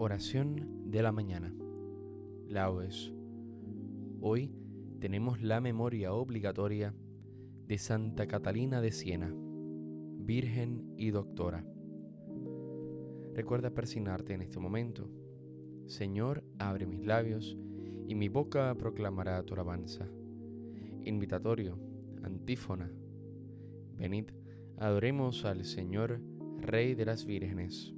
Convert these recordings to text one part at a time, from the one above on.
Oración de la mañana. Laudes. Hoy tenemos la memoria obligatoria de Santa Catalina de Siena, Virgen y Doctora. Recuerda persignarte en este momento. Señor, abre mis labios y mi boca proclamará tu alabanza. Invitatorio, antífona. Venid, adoremos al Señor, Rey de las vírgenes.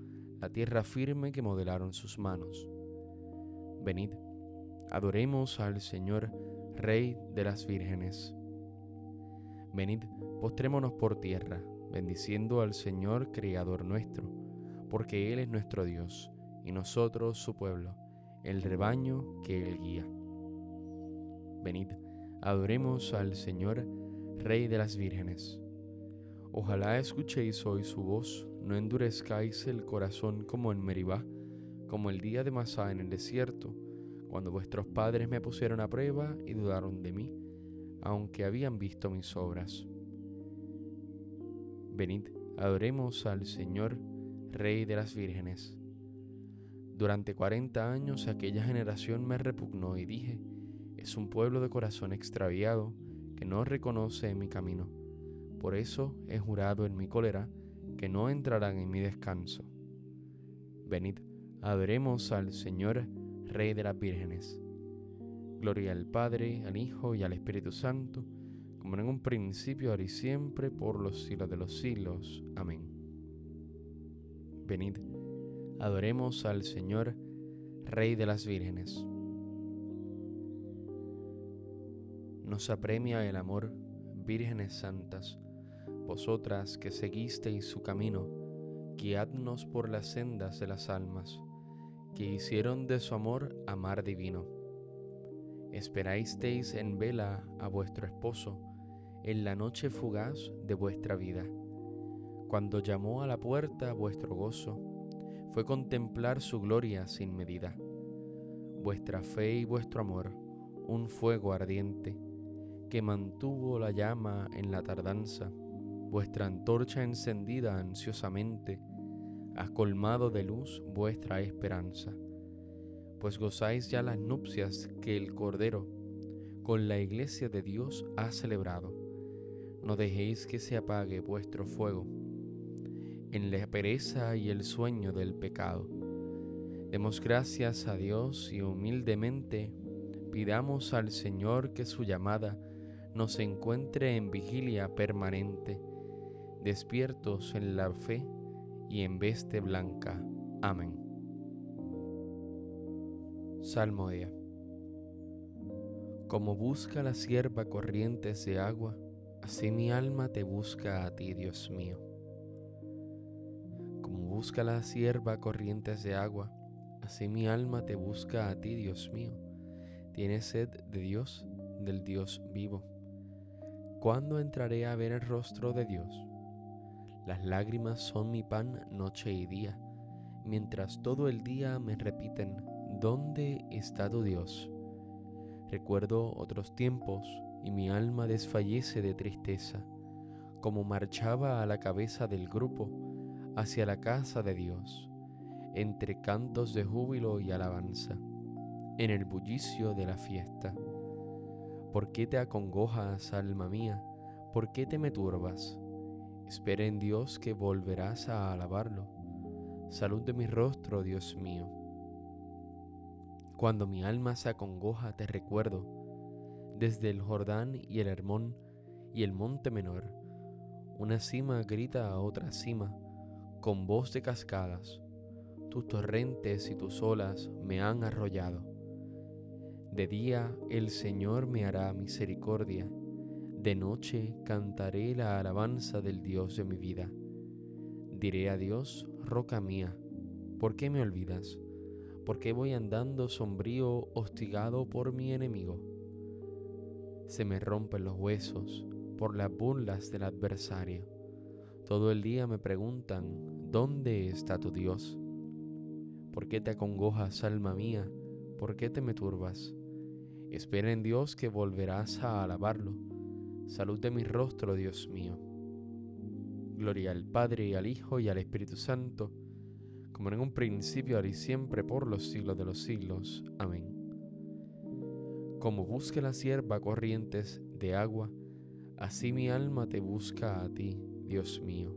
la tierra firme que modelaron sus manos. Venid, adoremos al Señor, Rey de las vírgenes. Venid, postrémonos por tierra, bendiciendo al Señor, Creador nuestro, porque Él es nuestro Dios, y nosotros su pueblo, el rebaño que Él guía. Venid, adoremos al Señor, Rey de las vírgenes. Ojalá escuchéis hoy su voz, no endurezcáis el corazón como en Meribá, como el día de Masá en el desierto, cuando vuestros padres me pusieron a prueba y dudaron de mí, aunque habían visto mis obras. Venid, adoremos al Señor, Rey de las vírgenes. Durante cuarenta años aquella generación me repugnó y dije, es un pueblo de corazón extraviado que no reconoce mi camino por eso he jurado en mi cólera que no entrarán en mi descanso. Venid, adoremos al Señor, Rey de las vírgenes. Gloria al Padre, al Hijo y al Espíritu Santo, como en un principio, ahora y siempre, por los siglos de los siglos. Amén. Venid, adoremos al Señor, Rey de las vírgenes. Nos apremia el amor, vírgenes santas, vosotras que seguisteis su camino, guiadnos por las sendas de las almas, que hicieron de su amor amar divino. Esperasteis en vela a vuestro esposo, en la noche fugaz de vuestra vida. Cuando llamó a la puerta vuestro gozo, fue contemplar su gloria sin medida. Vuestra fe y vuestro amor, un fuego ardiente, que mantuvo la llama en la tardanza, vuestra antorcha encendida ansiosamente, ha colmado de luz vuestra esperanza, pues gozáis ya las nupcias que el Cordero con la iglesia de Dios ha celebrado. No dejéis que se apague vuestro fuego en la pereza y el sueño del pecado. Demos gracias a Dios y humildemente pidamos al Señor que su llamada nos encuentre en vigilia permanente despiertos en la fe y en veste blanca. Amén. Salmodia. Como busca la sierva corrientes de agua, así mi alma te busca a ti, Dios mío. Como busca la sierva corrientes de agua, así mi alma te busca a ti, Dios mío. Tienes sed de Dios, del Dios vivo. ¿Cuándo entraré a ver el rostro de Dios? Las lágrimas son mi pan noche y día, mientras todo el día me repiten, ¿dónde está tu Dios? Recuerdo otros tiempos y mi alma desfallece de tristeza, como marchaba a la cabeza del grupo hacia la casa de Dios, entre cantos de júbilo y alabanza, en el bullicio de la fiesta. ¿Por qué te acongojas, alma mía? ¿Por qué te me turbas? Espera en Dios que volverás a alabarlo. Salud de mi rostro, Dios mío. Cuando mi alma se acongoja, te recuerdo, desde el Jordán y el Hermón y el monte menor. Una cima grita a otra cima, con voz de cascadas. Tus torrentes y tus olas me han arrollado. De día el Señor me hará misericordia de noche cantaré la alabanza del Dios de mi vida. Diré a Dios, roca mía, ¿por qué me olvidas? ¿Por qué voy andando sombrío, hostigado por mi enemigo? Se me rompen los huesos por las burlas del adversario. Todo el día me preguntan, ¿dónde está tu Dios? ¿Por qué te acongojas, alma mía? ¿Por qué te me turbas? Espera en Dios que volverás a alabarlo. Salud de mi rostro, Dios mío. Gloria al Padre y al Hijo y al Espíritu Santo, como en un principio, ahora y siempre, por los siglos de los siglos. Amén. Como busca la sierva corrientes de agua, así mi alma te busca a ti, Dios mío.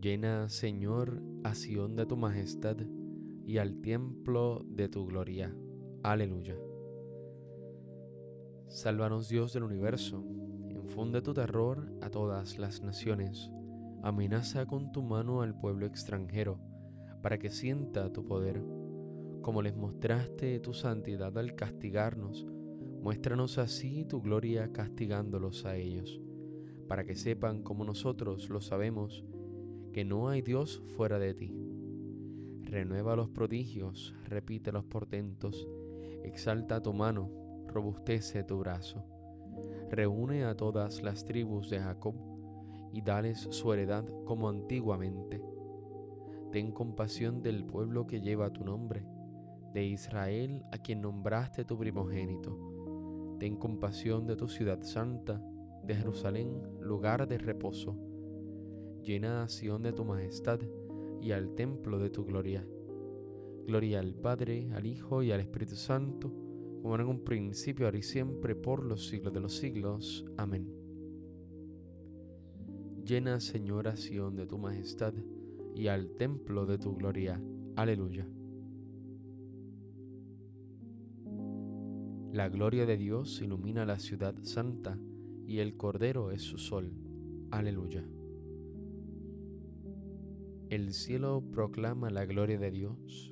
Llena, Señor, a Sion de tu majestad y al templo de tu gloria. Aleluya. Sálvanos Dios del universo, infunde tu terror a todas las naciones, amenaza con tu mano al pueblo extranjero, para que sienta tu poder. Como les mostraste tu santidad al castigarnos, muéstranos así tu gloria castigándolos a ellos, para que sepan como nosotros lo sabemos, que no hay Dios fuera de ti. Renueva los prodigios, repite los portentos, exalta tu mano, robustece tu brazo. Reúne a todas las tribus de Jacob y dales su heredad como antiguamente. Ten compasión del pueblo que lleva tu nombre, de Israel a quien nombraste tu primogénito. Ten compasión de tu ciudad santa, de Jerusalén, lugar de reposo llena a Sion de tu majestad y al templo de tu gloria. Gloria al Padre, al Hijo y al Espíritu Santo, como en un principio, ahora y siempre, por los siglos de los siglos. Amén. Llena, Señor, a Sion de tu majestad y al templo de tu gloria. Aleluya. La gloria de Dios ilumina la ciudad santa y el Cordero es su sol. Aleluya. El cielo proclama la gloria de Dios,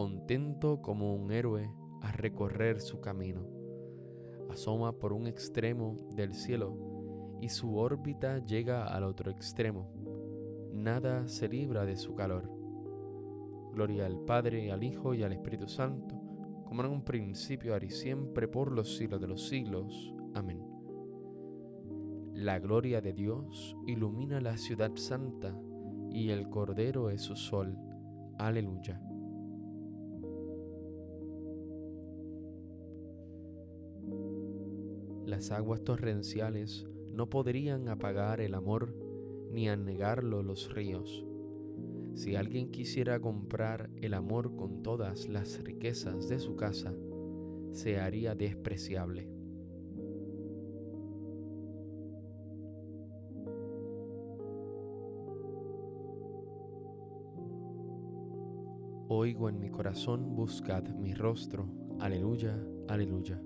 contento como un héroe a recorrer su camino. Asoma por un extremo del cielo y su órbita llega al otro extremo. Nada se libra de su calor. Gloria al Padre, al Hijo y al Espíritu Santo, como en un principio, ahora y siempre, por los siglos de los siglos. Amén. La gloria de Dios ilumina la ciudad santa y el Cordero es su sol. Aleluya. Las aguas torrenciales no podrían apagar el amor ni anegarlo los ríos. Si alguien quisiera comprar el amor con todas las riquezas de su casa, se haría despreciable. Oigo en mi corazón, buscad mi rostro. Aleluya, aleluya.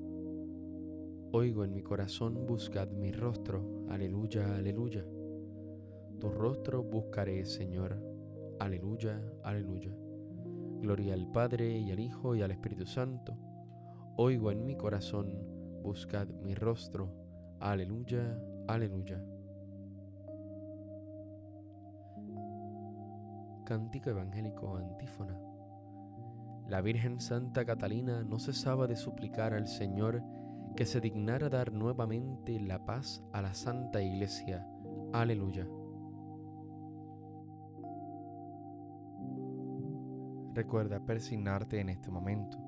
Oigo en mi corazón, buscad mi rostro. Aleluya, aleluya. Tu rostro buscaré, Señor. Aleluya, aleluya. Gloria al Padre y al Hijo y al Espíritu Santo. Oigo en mi corazón, buscad mi rostro. Aleluya, aleluya. Cántico Evangélico Antífona. La Virgen Santa Catalina no cesaba de suplicar al Señor que se dignara dar nuevamente la paz a la Santa Iglesia. Aleluya. Recuerda persignarte en este momento.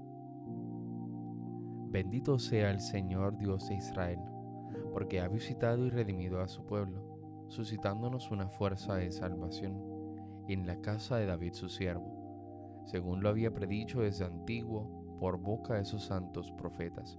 Bendito sea el Señor Dios de Israel, porque ha visitado y redimido a su pueblo, suscitándonos una fuerza de salvación en la casa de David su siervo según lo había predicho desde antiguo por boca de sus santos profetas.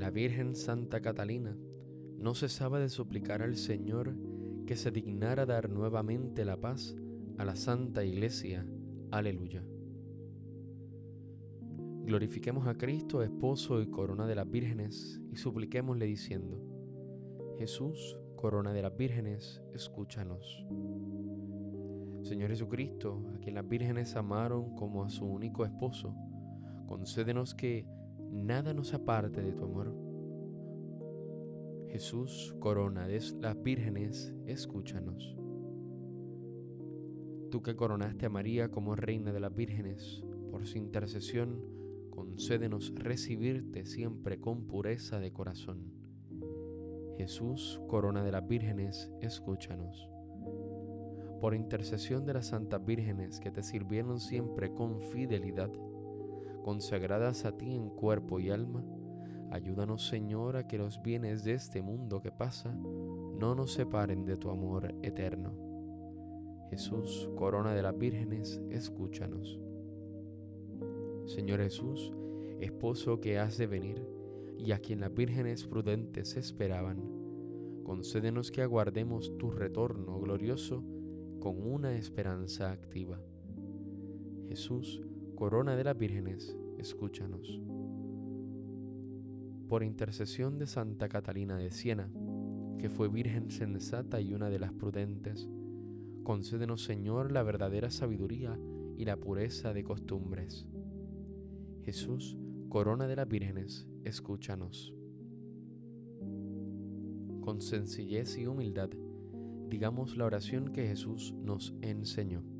La Virgen Santa Catalina no cesaba de suplicar al Señor que se dignara dar nuevamente la paz a la Santa Iglesia. Aleluya. Glorifiquemos a Cristo, esposo y corona de las vírgenes, y supliquémosle diciendo, Jesús, corona de las vírgenes, escúchanos. Señor Jesucristo, a quien las vírgenes amaron como a su único esposo, concédenos que nada nos aparte de tu amor Jesús, corona de las vírgenes, escúchanos. Tú que coronaste a María como reina de las vírgenes, por su intercesión, concédenos recibirte siempre con pureza de corazón. Jesús, corona de las vírgenes, escúchanos. Por intercesión de las santas vírgenes que te sirvieron siempre con fidelidad, consagradas a ti en cuerpo y alma, Ayúdanos, Señor, a que los bienes de este mundo que pasa no nos separen de tu amor eterno. Jesús, corona de las vírgenes, escúchanos. Señor Jesús, esposo que has de venir y a quien las vírgenes prudentes esperaban, concédenos que aguardemos tu retorno glorioso con una esperanza activa. Jesús, corona de las vírgenes, escúchanos por intercesión de Santa Catalina de Siena, que fue virgen sensata y una de las prudentes, concédenos Señor la verdadera sabiduría y la pureza de costumbres. Jesús, corona de las vírgenes, escúchanos. Con sencillez y humildad, digamos la oración que Jesús nos enseñó.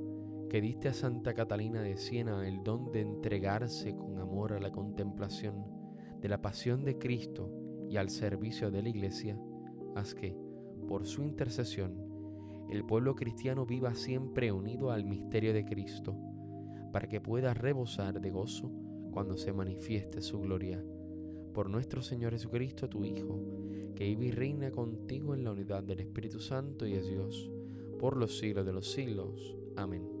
que diste a Santa Catalina de Siena el don de entregarse con amor a la contemplación de la pasión de Cristo y al servicio de la Iglesia, haz que, por su intercesión, el pueblo cristiano viva siempre unido al misterio de Cristo, para que pueda rebosar de gozo cuando se manifieste su gloria. Por nuestro Señor Jesucristo, tu Hijo, que vive y reina contigo en la unidad del Espíritu Santo y es Dios, por los siglos de los siglos. Amén.